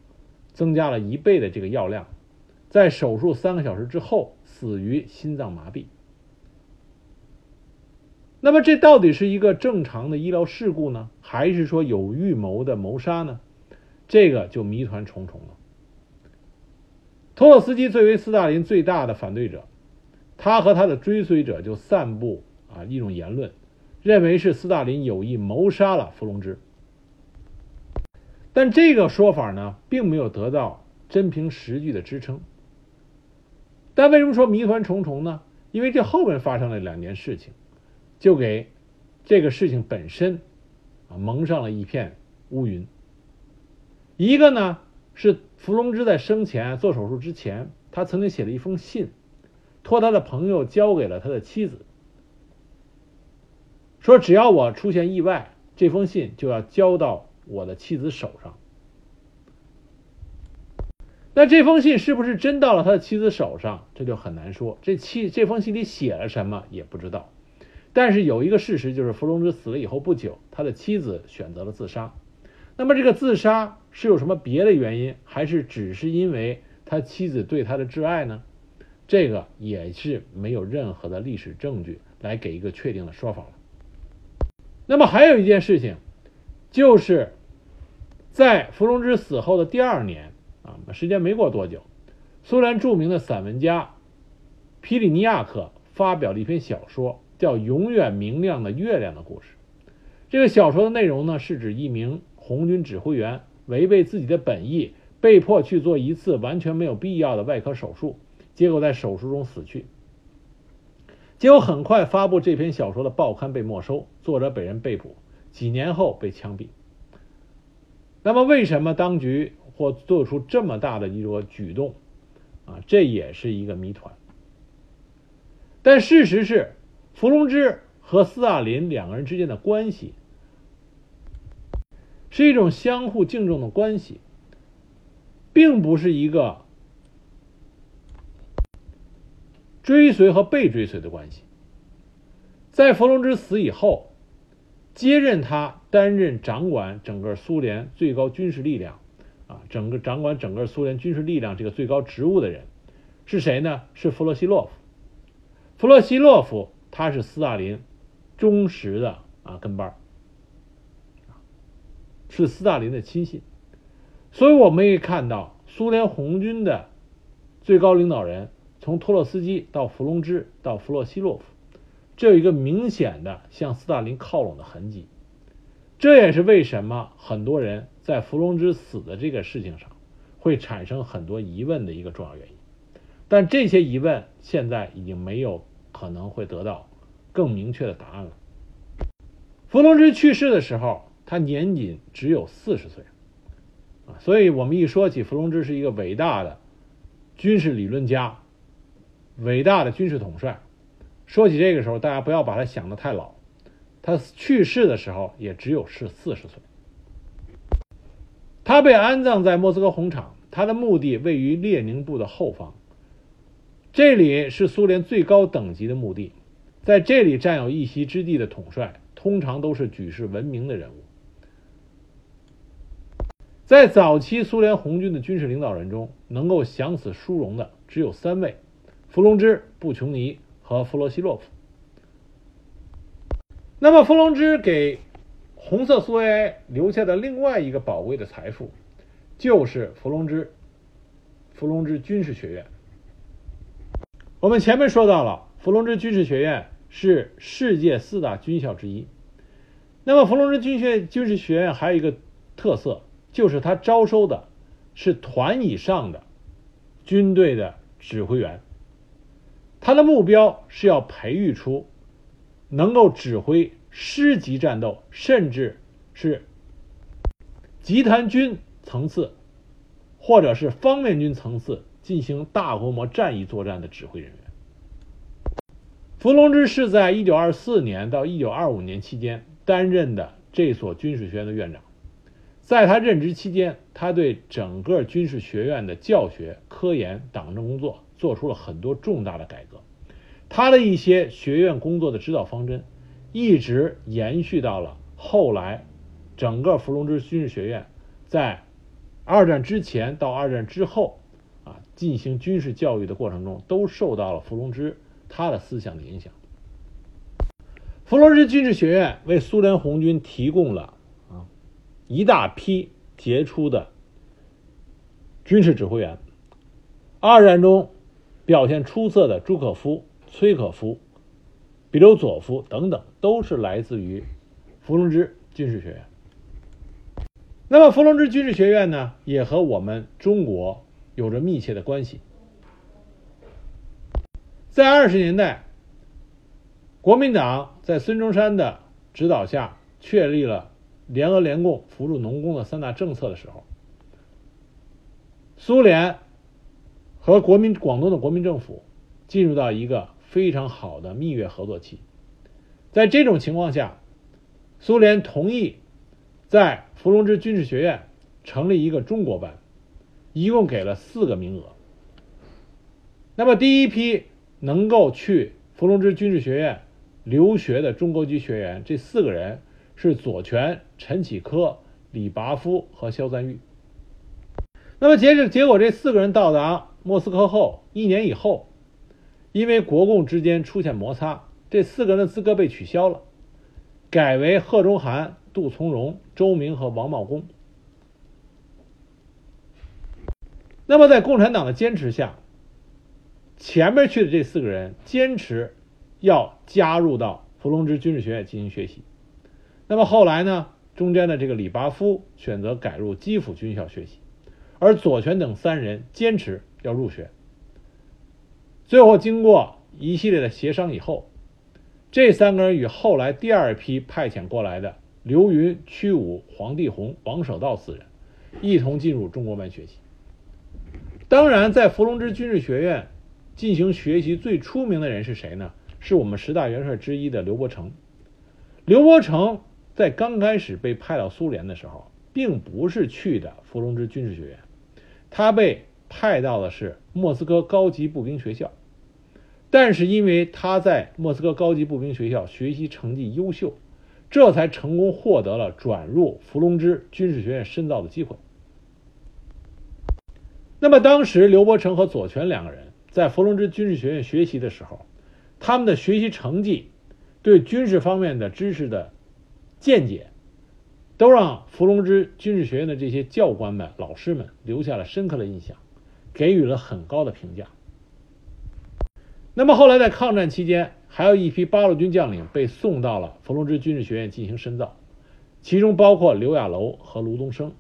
增加了一倍的这个药量，在手术三个小时之后死于心脏麻痹。那么这到底是一个正常的医疗事故呢，还是说有预谋的谋杀呢？这个就谜团重重了。托洛斯基作为斯大林最大的反对者，他和他的追随者就散布啊一种言论，认为是斯大林有意谋杀了伏龙芝。但这个说法呢，并没有得到真凭实据的支撑。但为什么说谜团重重呢？因为这后面发生了两件事情，就给这个事情本身啊蒙上了一片乌云。一个呢是伏龙芝在生前做手术之前，他曾经写了一封信，托他的朋友交给了他的妻子，说只要我出现意外，这封信就要交到我的妻子手上。那这封信是不是真到了他的妻子手上，这就很难说。这妻这封信里写了什么也不知道。但是有一个事实就是，伏龙芝死了以后不久，他的妻子选择了自杀。那么这个自杀是有什么别的原因，还是只是因为他妻子对他的挚爱呢？这个也是没有任何的历史证据来给一个确定的说法了。那么还有一件事情，就是在伏龙芝死后的第二年。啊，时间没过多久，苏联著名的散文家皮里尼亚克发表了一篇小说，叫《永远明亮的月亮的故事》。这个小说的内容呢，是指一名红军指挥员违背自己的本意，被迫去做一次完全没有必要的外科手术，结果在手术中死去。结果很快发布这篇小说的报刊被没收，作者被人被捕，几年后被枪毙。那么，为什么当局？或做出这么大的一个举动，啊，这也是一个谜团。但事实是，伏龙芝和斯大林两个人之间的关系是一种相互敬重的关系，并不是一个追随和被追随的关系。在伏龙芝死以后，接任他担任掌管整个苏联最高军事力量。啊，整个掌管整个苏联军事力量这个最高职务的人是谁呢？是弗洛西洛夫。弗洛西洛夫他是斯大林忠实的啊跟班是斯大林的亲信。所以我们可以看到，苏联红军的最高领导人从托洛斯基到弗龙芝到弗洛西洛夫，这有一个明显的向斯大林靠拢的痕迹。这也是为什么很多人。在伏龙芝死的这个事情上，会产生很多疑问的一个重要原因，但这些疑问现在已经没有可能会得到更明确的答案了。伏龙芝去世的时候，他年仅只有四十岁，啊，所以我们一说起伏龙芝是一个伟大的军事理论家、伟大的军事统帅，说起这个时候，大家不要把他想得太老，他去世的时候也只有是四十岁。他被安葬在莫斯科红场，他的墓地位于列宁部的后方。这里是苏联最高等级的墓地，在这里占有一席之地的统帅，通常都是举世闻名的人物。在早期苏联红军的军事领导人中，能够享此殊荣的只有三位：伏龙芝、布琼尼和弗罗西洛夫。那么，伏龙芝给。红色苏维埃留下的另外一个宝贵的财富，就是伏龙芝，伏龙芝军事学院。我们前面说到了，伏龙芝军事学院是世界四大军校之一。那么，伏龙芝军学军事学院还有一个特色，就是它招收的是团以上的军队的指挥员。他的目标是要培育出能够指挥。师级战斗，甚至是集团军层次，或者是方面军层次进行大规模战役作战的指挥人员。伏龙芝是在一九二四年到一九二五年期间担任的这所军事学院的院长。在他任职期间，他对整个军事学院的教学、科研、党政工作做出了很多重大的改革。他的一些学院工作的指导方针。一直延续到了后来，整个伏龙芝军事学院在二战之前到二战之后啊进行军事教育的过程中，都受到了伏龙芝他的思想的影响。伏龙芝军事学院为苏联红军提供了啊一大批杰出的军事指挥员。二战中表现出色的朱可夫、崔可夫。比留佐夫等等都是来自于伏龙芝军事学院。那么，伏龙芝军事学院呢，也和我们中国有着密切的关系。在二十年代，国民党在孙中山的指导下确立了“联俄联共、扶助农工”的三大政策的时候，苏联和国民广东的国民政府进入到一个非常好的蜜月合作期。在这种情况下，苏联同意在伏龙芝军事学院成立一个中国班，一共给了四个名额。那么第一批能够去伏龙芝军事学院留学的中国籍学员，这四个人是左权、陈启科、李拔夫和肖赞玉。那么截止结果，这四个人到达莫斯科后，一年以后，因为国共之间出现摩擦，这四个人的资格被取消了，改为贺中涵、杜从容、周明和王茂功。那么在共产党的坚持下，前面去的这四个人坚持要加入到伏龙芝军事学院进行学习。那么后来呢，中间的这个李拔夫选择改入基辅军校学习。而左权等三人坚持要入学，最后经过一系列的协商以后，这三个人与后来第二批派遣过来的刘云、屈武、黄帝红、王守道四人一同进入中国班学习。当然，在伏龙芝军事学院进行学习最出名的人是谁呢？是我们十大元帅之一的刘伯承。刘伯承在刚开始被派到苏联的时候，并不是去的伏龙芝军事学院。他被派到的是莫斯科高级步兵学校，但是因为他在莫斯科高级步兵学校学习成绩优秀，这才成功获得了转入伏龙芝军事学院深造的机会。那么当时刘伯承和左权两个人在伏龙芝军事学院学习的时候，他们的学习成绩、对军事方面的知识的见解。都让伏龙芝军事学院的这些教官们、老师们留下了深刻的印象，给予了很高的评价。那么后来在抗战期间，还有一批八路军将领被送到了伏龙芝军事学院进行深造，其中包括刘亚楼和卢东升。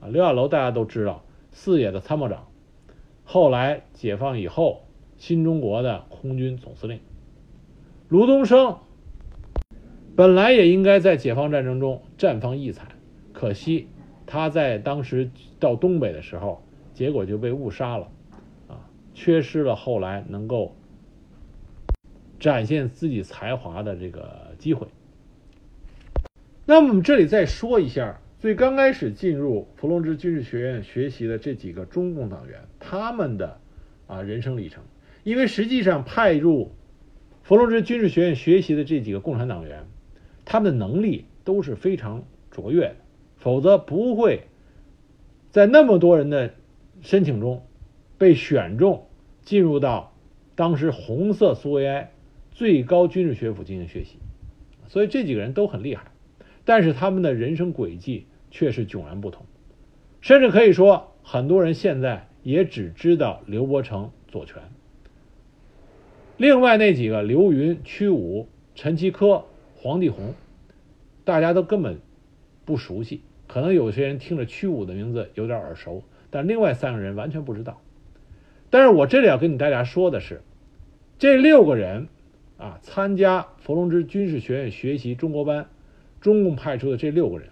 啊，刘亚楼大家都知道，四野的参谋长，后来解放以后，新中国的空军总司令。卢东升。本来也应该在解放战争中绽放异彩，可惜他在当时到东北的时候，结果就被误杀了，啊，缺失了后来能够展现自己才华的这个机会。那么我们这里再说一下，最刚开始进入伏龙芝军事学院学习的这几个中共党员，他们的啊人生历程，因为实际上派入伏龙芝军事学院学习的这几个共产党员。他们的能力都是非常卓越的，否则不会在那么多人的申请中被选中进入到当时红色苏维埃最高军事学府进行学习。所以这几个人都很厉害，但是他们的人生轨迹却是迥然不同，甚至可以说，很多人现在也只知道刘伯承、左权，另外那几个刘云、屈武、陈其科。黄帝红，大家都根本不熟悉，可能有些人听着屈武的名字有点耳熟，但另外三个人完全不知道。但是我这里要跟你大家说的是，这六个人啊，参加伏龙芝军事学院学习中国班，中共派出的这六个人，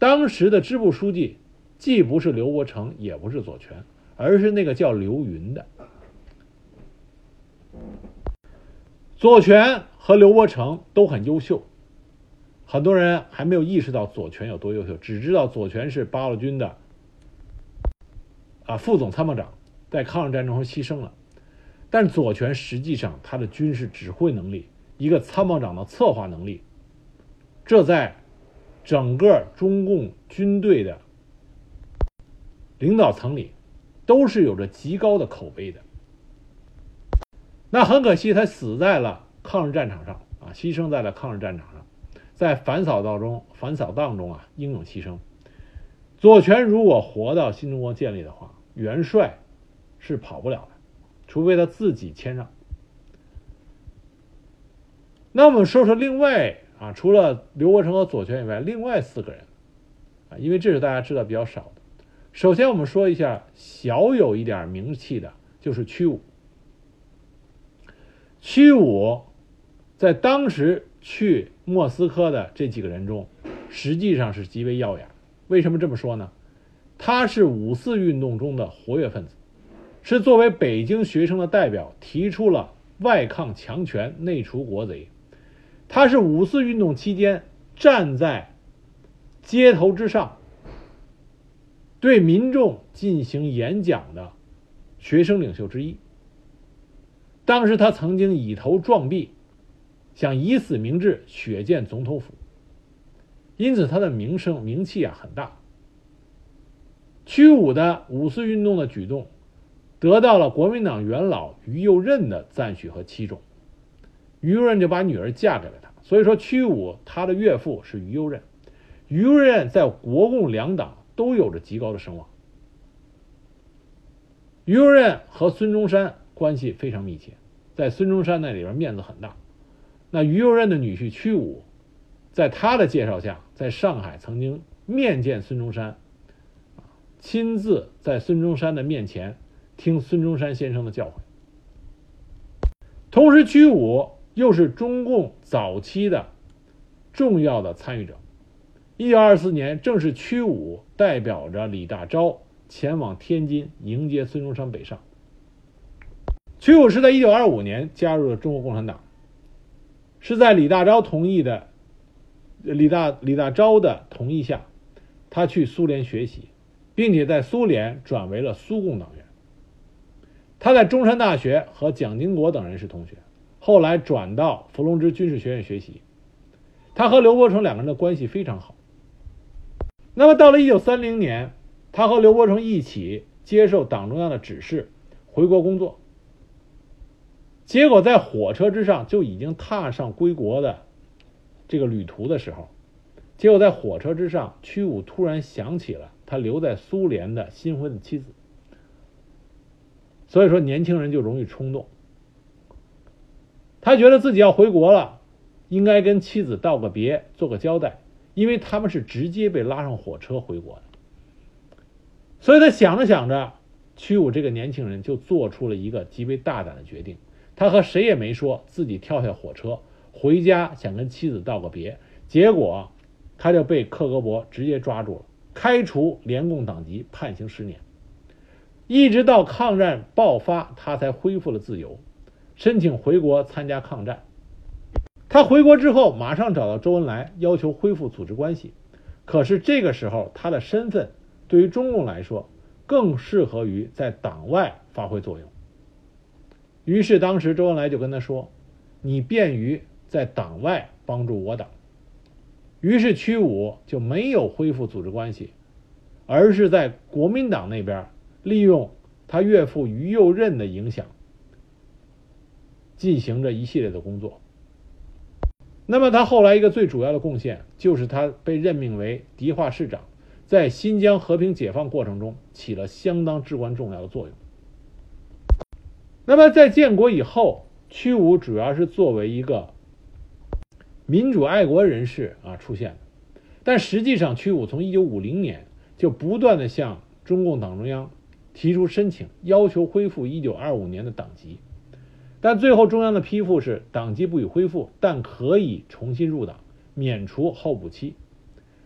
当时的支部书记既不是刘伯承，也不是左权，而是那个叫刘云的。左权和刘伯承都很优秀，很多人还没有意识到左权有多优秀，只知道左权是八路军的啊副总参谋长，在抗日战争中牺牲了。但左权实际上他的军事指挥能力，一个参谋长的策划能力，这在整个中共军队的领导层里都是有着极高的口碑的。那很可惜，他死在了抗日战场上啊，牺牲在了抗日战场上，在反扫荡中，反扫荡中啊，英勇牺牲。左权如果活到新中国建立的话，元帅是跑不了的，除非他自己谦让。那我们说说另外啊，除了刘伯承和左权以外，另外四个人啊，因为这是大家知道比较少的。首先，我们说一下小有一点名气的，就是屈武。屈武在当时去莫斯科的这几个人中，实际上是极为耀眼。为什么这么说呢？他是五四运动中的活跃分子，是作为北京学生的代表提出了外抗强权、内除国贼。他是五四运动期间站在街头之上，对民众进行演讲的学生领袖之一。当时他曾经以头撞壁，想以死明志，血溅总统府，因此他的名声名气啊很大。屈武的五四运动的举动，得到了国民党元老于右任的赞许和器重。于右任就把女儿嫁给了他，所以说屈武他的岳父是于右任。于右任在国共两党都有着极高的声望。于右任和孙中山关系非常密切，在孙中山那里边面子很大。那于右任的女婿屈武，在他的介绍下，在上海曾经面见孙中山。亲自在孙中山的面前听孙中山先生的教诲，同时屈武又是中共早期的重要的参与者。一九二四年，正是屈武代表着李大钊前往天津迎接孙中山北上。屈武是在一九二五年加入了中国共产党，是在李大钊同意的李大李大钊的同意下，他去苏联学习。并且在苏联转为了苏共党员。他在中山大学和蒋经国等人是同学，后来转到伏龙芝军事学院学习。他和刘伯承两个人的关系非常好。那么到了一九三零年，他和刘伯承一起接受党中央的指示回国工作。结果在火车之上就已经踏上归国的这个旅途的时候，结果在火车之上，屈武突然想起了。他留在苏联的新婚的妻子，所以说年轻人就容易冲动。他觉得自己要回国了，应该跟妻子道个别，做个交代，因为他们是直接被拉上火车回国的。所以他想着想着，屈武这个年轻人就做出了一个极为大胆的决定，他和谁也没说自己跳下火车回家，想跟妻子道个别，结果他就被克格勃直接抓住了。开除联共党籍，判刑十年，一直到抗战爆发，他才恢复了自由，申请回国参加抗战。他回国之后，马上找到周恩来，要求恢复组织关系。可是这个时候，他的身份对于中共来说，更适合于在党外发挥作用。于是，当时周恩来就跟他说：“你便于在党外帮助我党。”于是屈武就没有恢复组织关系，而是在国民党那边利用他岳父于右任的影响，进行着一系列的工作。那么他后来一个最主要的贡献，就是他被任命为迪化市长，在新疆和平解放过程中起了相当至关重要的作用。那么在建国以后，屈武主要是作为一个。民主爱国人士啊出现的但实际上屈武从一九五零年就不断的向中共党中央提出申请，要求恢复一九二五年的党籍，但最后中央的批复是党籍不予恢复，但可以重新入党，免除候补期。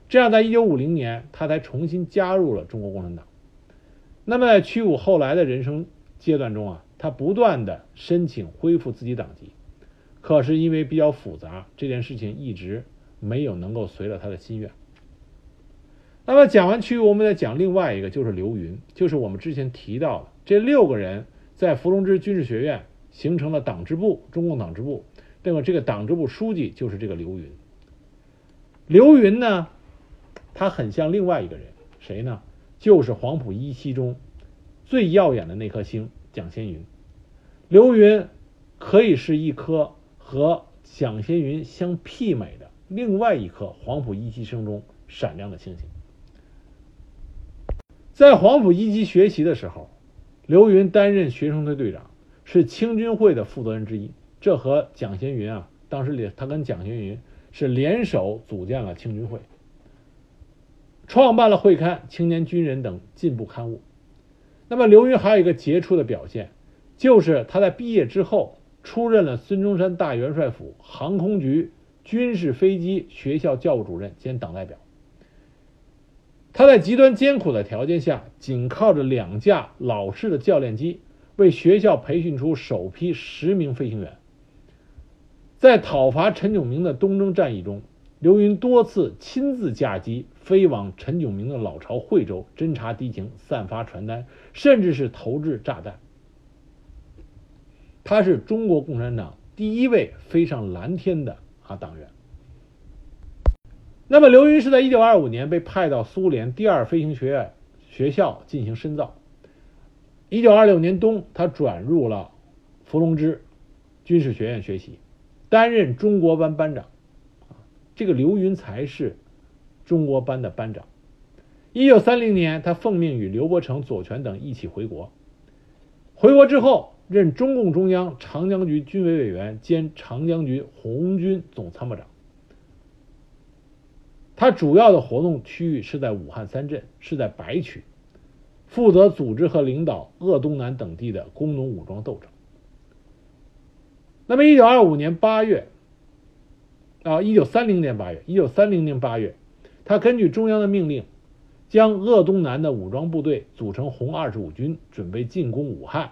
这样，在一九五零年他才重新加入了中国共产党。那么在屈武后来的人生阶段中啊，他不断的申请恢复自己党籍。可是因为比较复杂，这件事情一直没有能够随了他的心愿。那么讲完区域，我们再讲另外一个，就是刘云，就是我们之前提到的这六个人在伏龙芝军事学院形成了党支部，中共党支部。那么这个党支部书记就是这个刘云。刘云呢，他很像另外一个人，谁呢？就是黄埔一期中最耀眼的那颗星蒋先云。刘云可以是一颗。和蒋先云相媲美的另外一颗黄埔一期生中闪亮的星星，在黄埔一期学习的时候，刘云担任学生队队长，是青军会的负责人之一。这和蒋先云啊，当时他跟蒋先云是联手组建了青军会，创办了会刊《青年军人》等进步刊物。那么刘云还有一个杰出的表现，就是他在毕业之后。出任了孙中山大元帅府航空局军事飞机学校教务主任兼党代表。他在极端艰苦的条件下，仅靠着两架老式的教练机，为学校培训出首批十名飞行员。在讨伐陈炯明的东征战役中，刘云多次亲自驾机飞往陈炯明的老巢惠州，侦察敌情、散发传单，甚至是投掷炸弹。他是中国共产党第一位飞上蓝天的啊党员。那么，刘云是在1925年被派到苏联第二飞行学院学校进行深造。1926年冬，他转入了伏龙芝军事学院学习，担任中国班班长。这个刘云才是中国班的班长。1930年，他奉命与刘伯承、左权等一起回国。回国之后，任中共中央长江局军委委员兼长江局红军总参谋长。他主要的活动区域是在武汉三镇，是在白区，负责组织和领导鄂东南等地的工农武装斗争。那么，一九二五年八月，啊，一九三零年八月，一九三零年八月，他根据中央的命令，将鄂东南的武装部队组成红二十五军，准备进攻武汉。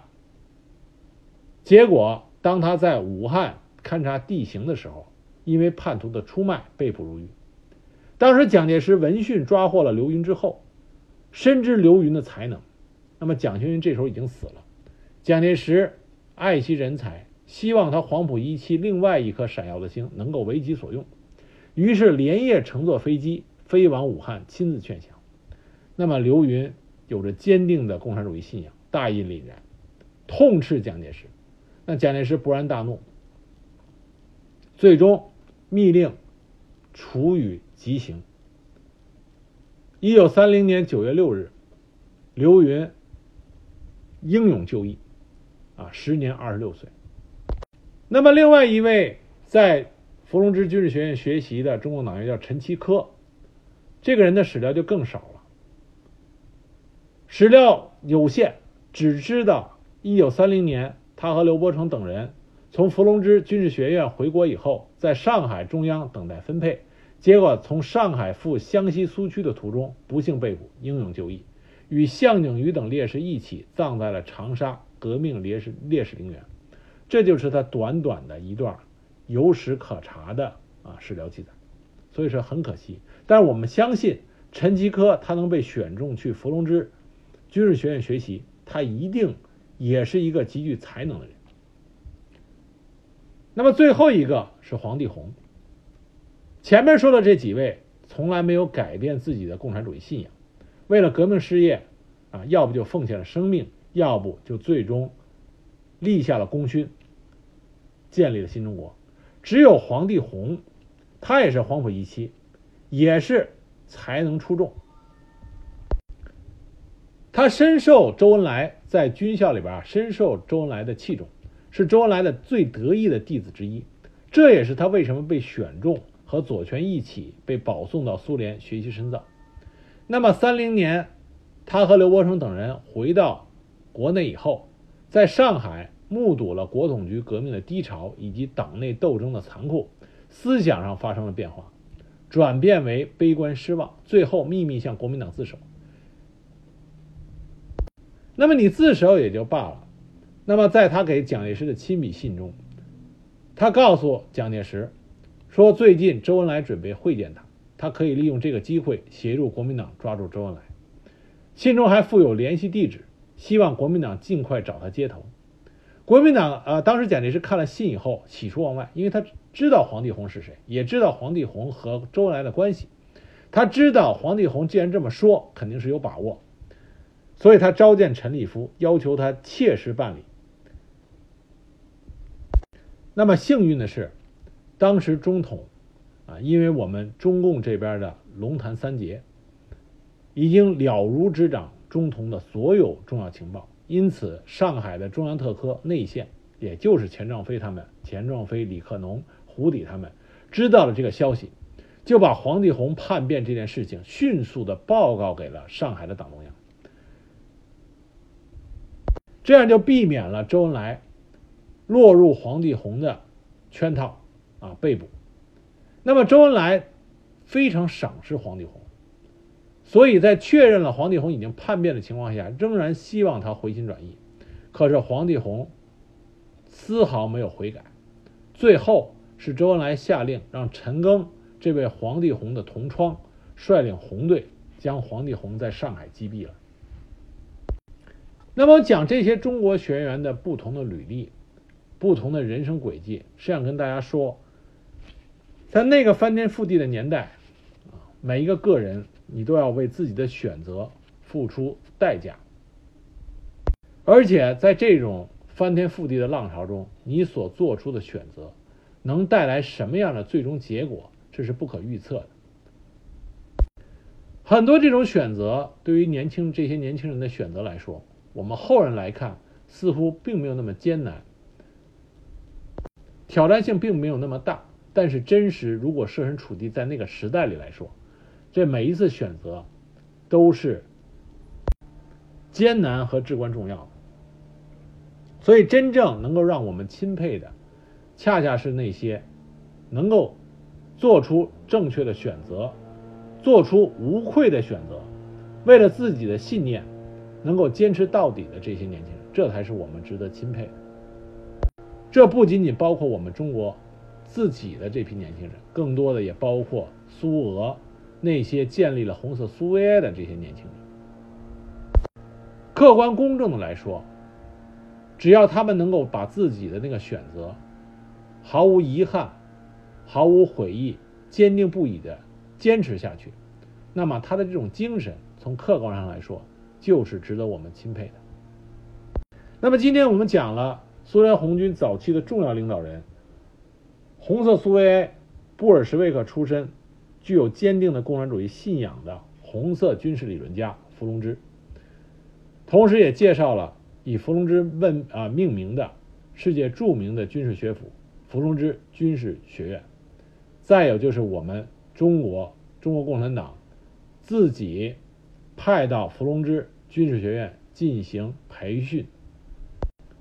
结果，当他在武汉勘察地形的时候，因为叛徒的出卖，被捕入狱。当时蒋介石闻讯抓获了刘云之后，深知刘云的才能，那么蒋学云这时候已经死了。蒋介石爱惜人才，希望他黄埔一期另外一颗闪耀的星能够为己所用，于是连夜乘坐飞机飞往武汉，亲自劝降。那么刘云有着坚定的共产主义信仰，大义凛然，痛斥蒋介石。那蒋介石勃然大怒，最终密令处以。极刑。一九三零年九月六日，刘云英勇就义，啊，时年二十六岁。那么，另外一位在伏龙芝军事学院学习的中共党员叫陈其科，这个人的史料就更少了，史料有限，只知道一九三零年他和刘伯承等人从伏龙芝军事学院回国以后，在上海中央等待分配。结果从上海赴湘西苏区的途中不幸被捕，英勇就义，与项景瑜等烈士一起葬在了长沙革命烈士烈士陵园。这就是他短短的一段有史可查的啊史料记载。所以说很可惜，但是我们相信陈其科他能被选中去伏龙芝军事学院学习，他一定也是一个极具才能的人。那么最后一个是黄帝红。前面说的这几位从来没有改变自己的共产主义信仰，为了革命事业，啊，要不就奉献了生命，要不就最终立下了功勋，建立了新中国。只有黄帝红，他也是黄埔一期，也是才能出众。他深受周恩来在军校里边啊，深受周恩来的器重，是周恩来的最得意的弟子之一。这也是他为什么被选中。和左权一起被保送到苏联学习深造。那么，三零年，他和刘伯承等人回到国内以后，在上海目睹了国统局革命的低潮以及党内斗争的残酷，思想上发生了变化，转变为悲观失望，最后秘密向国民党自首。那么你自首也就罢了，那么在他给蒋介石的亲笔信中，他告诉蒋介石。说最近周恩来准备会见他，他可以利用这个机会协助国民党抓住周恩来。信中还附有联系地址，希望国民党尽快找他接头。国民党呃，当时蒋介石看了信以后喜出望外，因为他知道黄帝红是谁，也知道黄帝红和周恩来的关系，他知道黄帝红既然这么说，肯定是有把握，所以他召见陈立夫，要求他切实办理。那么幸运的是。当时中统，啊，因为我们中共这边的龙潭三杰已经了如指掌中统的所有重要情报，因此上海的中央特科内线，也就是钱壮飞他们、钱壮飞、李克农、胡底他们，知道了这个消息，就把黄帝红叛变这件事情迅速的报告给了上海的党中央，这样就避免了周恩来落入黄帝红的圈套。啊，被捕。那么周恩来非常赏识黄帝红，所以在确认了黄帝红已经叛变的情况下，仍然希望他回心转意。可是黄帝红丝毫没有悔改，最后是周恩来下令让陈赓这位黄帝红的同窗率领红队将黄帝红在上海击毙了。那么讲这些中国学员的不同的履历、不同的人生轨迹，是想跟大家说，在那个翻天覆地的年代，啊，每一个个人你都要为自己的选择付出代价。而且在这种翻天覆地的浪潮中，你所做出的选择能带来什么样的最终结果，这是不可预测的。很多这种选择对于年轻这些年轻人的选择来说，我们后人来看似乎并没有那么艰难，挑战性并没有那么大。但是真实如果设身处地在那个时代里来说，这每一次选择都是艰难和至关重要的。所以，真正能够让我们钦佩的，恰恰是那些能够做出正确的选择、做出无愧的选择，为了自己的信念能够坚持到底的这些年轻人，这才是我们值得钦佩的。这不仅仅包括我们中国自己的这批年轻人，更多的也包括苏俄那些建立了红色苏维埃的这些年轻人。客观公正的来说。只要他们能够把自己的那个选择毫无遗憾、毫无悔意、坚定不移的坚持下去，那么他的这种精神，从客观上来说，就是值得我们钦佩的。那么今天我们讲了苏联红军早期的重要领导人，红色苏维埃布尔什维克出身、具有坚定的共产主义信仰的红色军事理论家伏龙芝，同时也介绍了。以伏龙芝问啊命名的世界著名的军事学府伏龙芝军事学院，再有就是我们中国中国共产党自己派到伏龙芝军事学院进行培训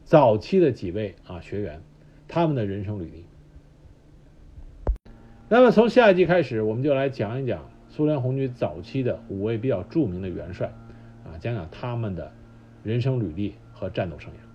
早期的几位啊学员，他们的人生履历。那么从下一集开始，我们就来讲一讲苏联红军早期的五位比较著名的元帅啊，讲讲他们的人生履历。和战斗生涯。